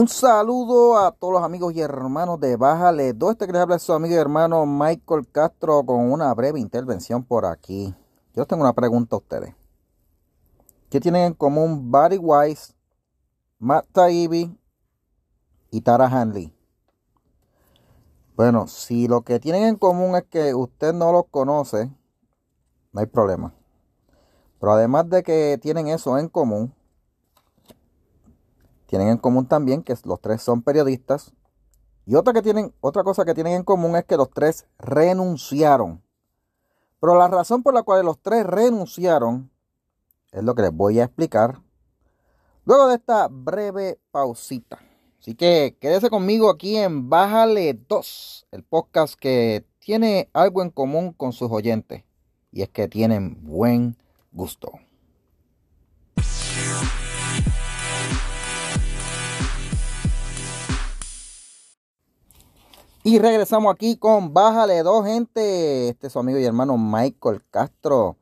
Un saludo a todos los amigos y hermanos de Bájale 2. Este que les habla es su amigo y hermano Michael Castro con una breve intervención por aquí. Yo tengo una pregunta a ustedes. ¿Qué tienen en común Barry Wise, Matt Taibbi y Tara Hanley? Bueno, si lo que tienen en común es que usted no los conoce, no hay problema. Pero además de que tienen eso en común, tienen en común también que los tres son periodistas. Y otra, que tienen, otra cosa que tienen en común es que los tres renunciaron. Pero la razón por la cual los tres renunciaron es lo que les voy a explicar luego de esta breve pausita. Así que quédese conmigo aquí en Bájale 2, el podcast que tiene algo en común con sus oyentes. Y es que tienen buen gusto. Y regresamos aquí con Bájale dos gente. Este es su amigo y hermano Michael Castro.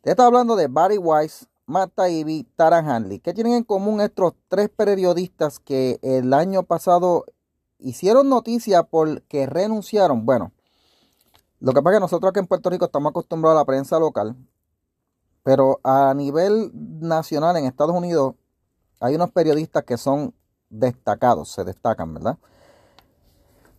Te está hablando de Barry Wise, Matt Taibbi, Taran Hanley. ¿Qué tienen en común estos tres periodistas que el año pasado hicieron noticia porque renunciaron? Bueno, lo que pasa es que nosotros aquí en Puerto Rico estamos acostumbrados a la prensa local. Pero a nivel nacional en Estados Unidos hay unos periodistas que son destacados, se destacan, ¿verdad?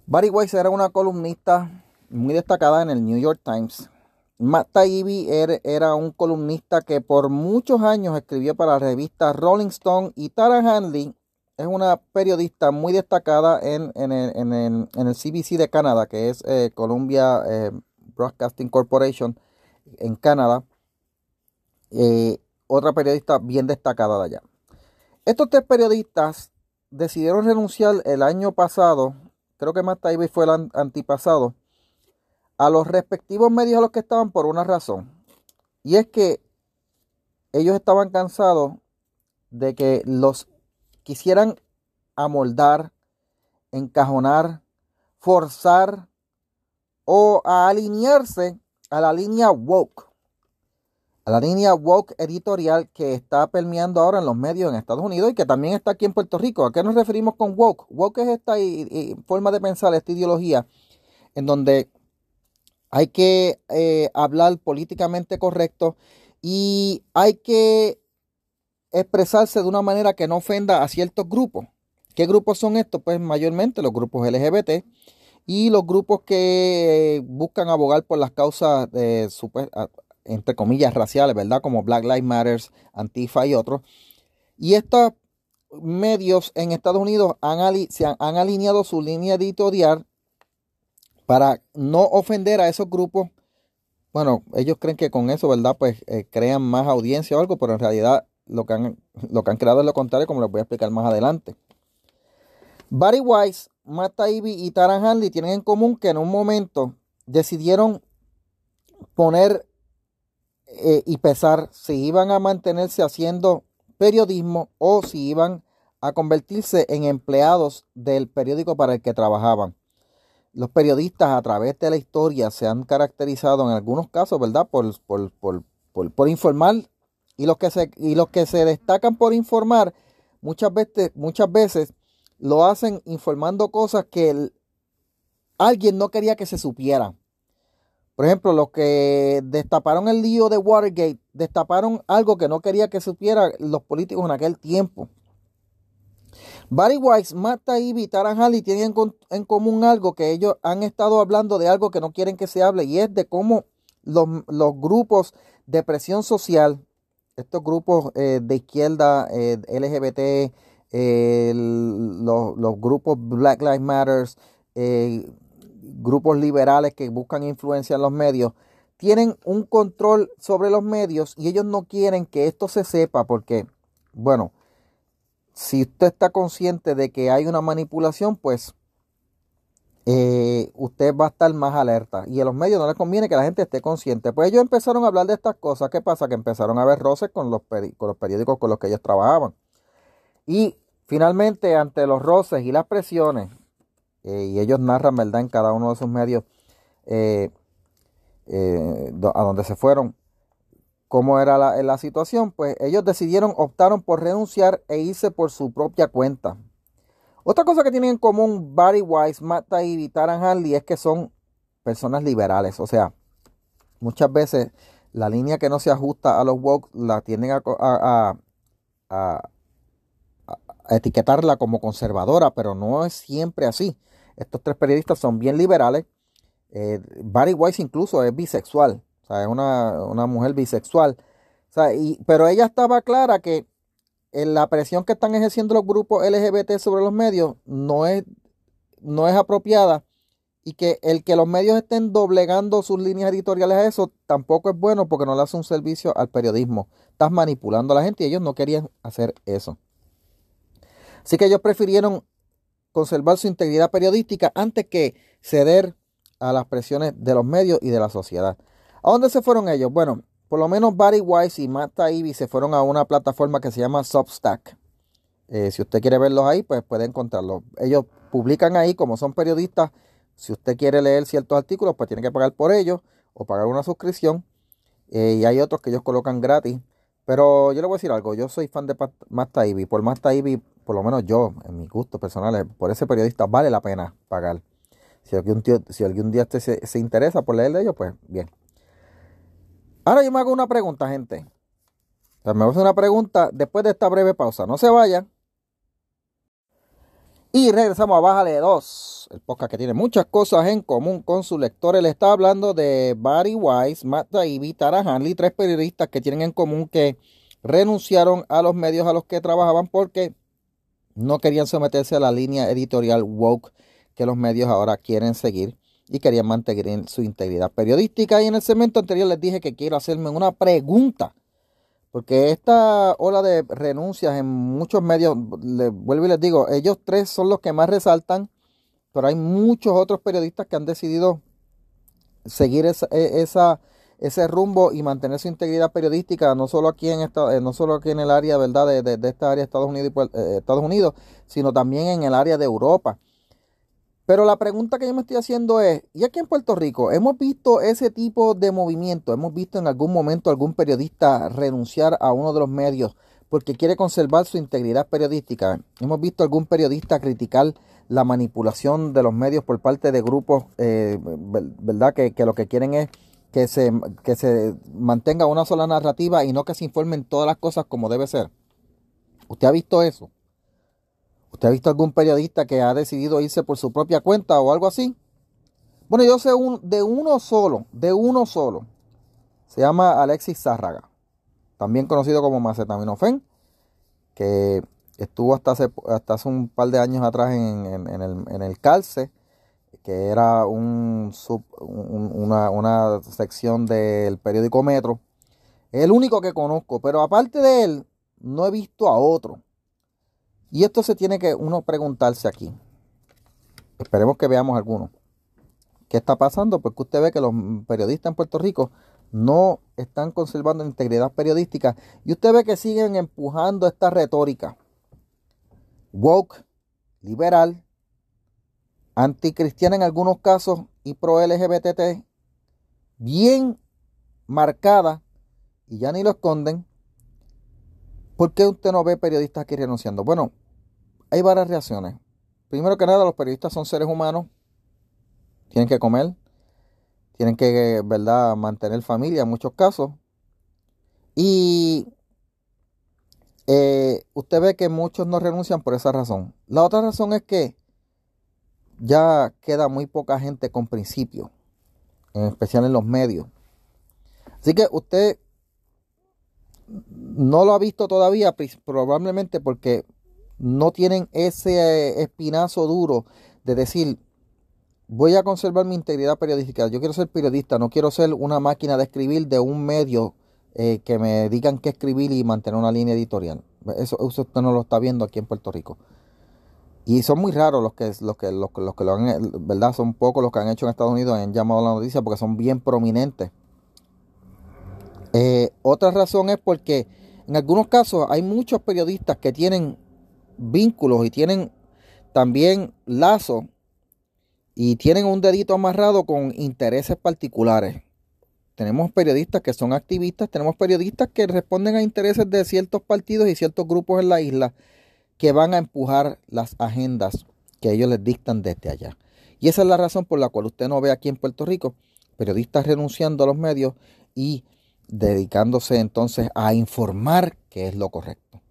Barry Weiss era una columnista muy destacada en el New York Times. Matt Taibbi era, un columnista que por muchos años escribió para la revista Rolling Stone y Tara Hanley es una periodista muy destacada en, el, CBC de Canadá, que es eh, Columbia eh, Broadcasting Corporation en Canadá. Eh, otra periodista bien destacada de allá. Estos tres periodistas decidieron renunciar el año pasado creo que Matt Taibbi fue el antipasado, a los respectivos medios a los que estaban por una razón. Y es que ellos estaban cansados de que los quisieran amoldar, encajonar, forzar o a alinearse a la línea woke a la línea woke editorial que está permeando ahora en los medios en Estados Unidos y que también está aquí en Puerto Rico. ¿A qué nos referimos con woke? Woke es esta forma de pensar, esta ideología en donde hay que eh, hablar políticamente correcto y hay que expresarse de una manera que no ofenda a ciertos grupos. ¿Qué grupos son estos? Pues mayormente los grupos LGBT y los grupos que buscan abogar por las causas de, entre comillas, raciales, ¿verdad? Como Black Lives Matter, Antifa y otros. Y estos medios en Estados Unidos han, se han, alineado su línea editorial para no ofender a esos grupos. Bueno, ellos creen que con eso, ¿verdad? Pues eh, crean más audiencia o algo, pero en realidad lo que, han, creado es lo contrario, como les voy a explicar más adelante. Barry Weiss, Matt Taibbi y Taran Hanley tienen en común que en un momento decidieron poner eh, y pesar si iban a mantenerse haciendo periodismo o si iban a convertirse en empleados del periódico para el que trabajaban. Los periodistas a través de la historia se han caracterizado en algunos casos, ¿verdad?, por, por, informar y los, que se, y los que se destacan por informar muchas veces, muchas veces lo hacen informando cosas que alguien no quería que se supieran. Por ejemplo, los que destaparon el lío de Watergate, destaparon algo que no quería que supieran los políticos en aquel tiempo. Barry Weiss, Matt Taibbi y Taran Halley tienen en común algo que ellos han estado hablando de algo que no quieren que se hable y es de cómo los, grupos de presión social, estos grupos eh, de izquierda, eh, LGBT, eh, los, los, grupos Black Lives Matter, grupos liberales que buscan influencia en los medios, tienen un control sobre los medios y ellos no quieren que esto se sepa porque, bueno, si usted está consciente de que hay una manipulación, pues eh, usted va a estar más alerta. Y a los medios no les conviene que la gente esté consciente. Pues ellos empezaron a hablar de estas cosas. ¿Qué pasa? Que empezaron a ver roces con los, con los periódicos con los que ellos trabajaban. Y finalmente, ante los roces y las presiones eh, y ellos narran, ¿verdad?, en cada uno de sus medios eh, eh, a donde se fueron, cómo era la, situación, pues ellos decidieron, optaron por renunciar e irse por su propia cuenta. Otra cosa que tienen en común Barry Weiss, Matt y Taran Harley es que son personas liberales. O sea, muchas veces la línea que no se ajusta a los woke la tienden a, etiquetarla como conservadora, pero no es siempre así. Estos tres periodistas son bien liberales. Eh, Barry Weiss incluso es bisexual, o sea, es una, mujer bisexual. y, pero ella estaba clara que la presión que están ejerciendo los grupos LGBT sobre los medios no es, no es apropiada y que el que los medios estén doblegando sus líneas editoriales a eso tampoco es bueno porque no le hace un servicio al periodismo. Estás manipulando a la gente y ellos no querían hacer eso. Así que ellos prefirieron conservar su integridad periodística antes que ceder a las presiones de los medios y de la sociedad. ¿A dónde se fueron ellos? Bueno, por lo menos Barry Weiss y Matt Taibbi se fueron a una plataforma que se llama Substack. Eh, si usted quiere verlos ahí, pues puede encontrarlos. Ellos publican ahí, como son periodistas, si usted quiere leer ciertos artículos, pues tiene que pagar por ellos o pagar una suscripción. Eh, y hay otros que ellos colocan gratis. Pero yo le voy a decir algo, yo soy fan de Matt Taibbi. Por Matt Taibbi, por lo menos yo, en mi gusto personal, por ese periodista vale la pena pagar. Si algún, si algún día usted se, se interesa por leer de ellos, pues bien. Ahora yo me hago una pregunta, gente. me voy a hacer una pregunta después de esta breve pausa. No se vayan. Y regresamos a Bájale 2, el podcast que tiene muchas cosas en común con su lector. Él está hablando de Barry Weiss, Matt Taibbi, Tara Hanley, tres periodistas que tienen en común que renunciaron a los medios a los que trabajaban porque no querían someterse a la línea editorial woke que los medios ahora quieren seguir y querían mantener su integridad periodística. Y en el segmento anterior les dije que quiero hacerme una pregunta, porque esta ola de renuncias en muchos medios, les vuelvo y les digo, ellos tres son los que más resaltan, pero hay muchos otros periodistas que han decidido seguir esa, e, ese rumbo y mantener su integridad periodística, no solo aquí en esta, eh, no solo aquí en el área ¿verdad? De, de, esta área de Estados Unidos, eh, Estados Unidos, sino también en el área de Europa. Pero la pregunta que yo me estoy haciendo es, ¿y aquí en Puerto Rico hemos visto ese tipo de movimiento? ¿Hemos visto en algún momento algún periodista renunciar a uno de los medios porque quiere conservar su integridad periodística? ¿Hemos visto algún periodista criticar la manipulación de los medios por parte de grupos, eh, verdad, que, lo que quieren es que se, que se mantenga una sola narrativa y no que se informen todas las cosas como debe ser? ¿Usted ha visto eso? ¿Usted ha visto algún periodista que ha decidido irse por su propia cuenta o algo así? Bueno, yo sé un, de uno solo, de uno solo. Se llama Alexis Zárraga, también conocido como Macetaminofen, que estuvo hasta hace, hasta hace un par de años atrás en, el, en el Calce, que era un una, una sección del periódico Metro. Es el único que conozco, pero aparte de él, no he visto a otro. Y esto se tiene que uno preguntarse aquí. Esperemos que veamos algunos. ¿Qué está pasando? Porque usted ve que los periodistas en Puerto Rico no están conservando integridad periodística y usted ve que siguen empujando esta retórica woke, liberal, anticristiana en algunos casos y pro LGBT, bien marcada y ya ni lo esconden ¿Por qué usted no ve periodistas aquí renunciando? Bueno, hay varias reacciones. Primero que nada, los periodistas son seres humanos, tienen que comer, tienen que, ¿verdad?, mantener familia en muchos casos. Y eh, usted ve que muchos no renuncian por esa razón. La otra razón es que ya queda muy poca gente con principios, en especial en los medios. Así que usted no lo ha visto todavía, probablemente porque no tienen ese espinazo duro de decir, voy a conservar mi integridad periodística, yo quiero ser periodista, no quiero ser una máquina de escribir de un medio eh, que me digan qué escribir y mantener una línea editorial. Eso, usted no lo está viendo aquí en Puerto Rico. Y son muy raros los que, los que, los, que lo han, ¿verdad? Son pocos los que han hecho en Estados Unidos, han llamado la noticia porque son bien prominentes. Eh, otra razón es porque en algunos casos hay muchos periodistas que tienen vínculos y tienen también lazos y tienen un dedito amarrado con intereses particulares. Tenemos periodistas que son activistas, tenemos periodistas que responden a intereses de ciertos partidos y ciertos grupos en la isla que van a empujar las agendas que ellos les dictan desde allá. Y esa es la razón por la cual usted no ve aquí en Puerto Rico periodistas renunciando a los medios y dedicándose entonces a informar qué es lo correcto.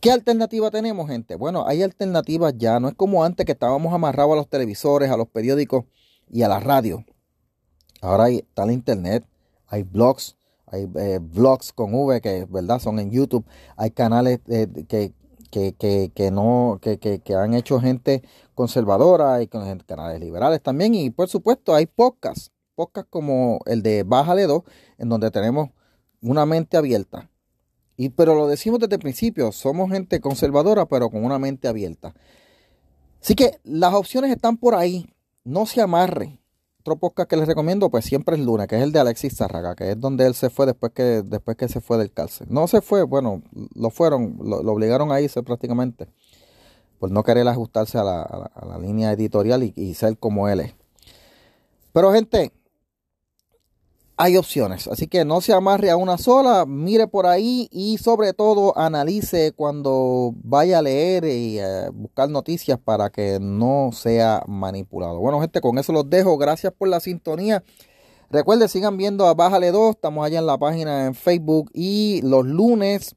¿Qué alternativa tenemos, gente? Bueno, hay alternativas ya. No es como antes que estábamos amarrados a los televisores, a los periódicos y a la radio. Ahora está el internet, hay blogs, hay eh, vlogs con V que verdad son en YouTube, hay canales eh, que, que, que, no, que, que, han hecho gente conservadora, hay canales liberales también, y por supuesto hay podcasts, podcasts como el de Bájale 2, en donde tenemos una mente abierta. Y, pero lo decimos desde el principio, somos gente conservadora, pero con una mente abierta. Así que las opciones están por ahí, no se amarre otro podcast que les recomiendo, pues siempre es Luna, que es el de Alexis Zárraga, que es donde él se fue después que, después que se fue del cárcel. No se fue, bueno, lo fueron, lo, obligaron a irse prácticamente, por no querer ajustarse a la, línea editorial y, y ser como él es. Pero gente, hay opciones. Así que no se amarre a una sola, mire por ahí y sobre todo analice cuando vaya a leer y eh, buscar noticias para que no sea manipulado. Bueno, gente, con eso los dejo. Gracias por la sintonía. Recuerden, sigan viendo a Bájale 2. Estamos allá en la página en Facebook y los lunes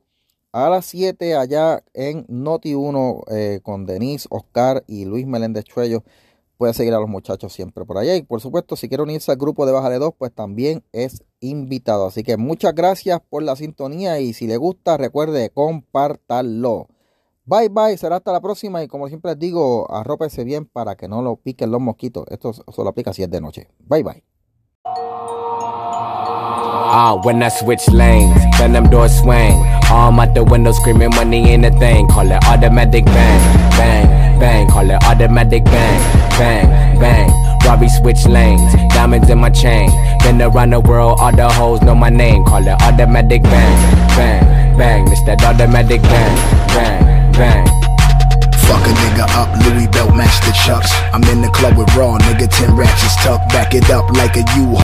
a las 7 allá en Noti1 eh, con Denise, Oscar y Luis Meléndez Chuello puede seguir a los muchachos siempre por allá. Y por supuesto, si quiere unirse al grupo de Bájale 2, pues también es invitado. Así que muchas gracias por la sintonía y si le gusta, recuerde compártalo. Bye bye, será hasta la próxima y como siempre les digo, arrópese bien para que no lo piquen los mosquitos. Esto solo aplica si es de noche. Bye bye. Ah, when I switch lanes, then them doors swing. Arm out the window screaming money in the thing. Call it automatic bang, bang, bang. Call it automatic bang bang, bang. Robbie switch lanes, diamonds in my chain. Been around the world, all the hoes know my name. Call it automatic bang, bang, bang. It's that automatic bang, bang, bang. Fuck a nigga up, Louis belt match the chucks. I'm in the club with raw, nigga, 10 ratchets tucked. Back it up like a U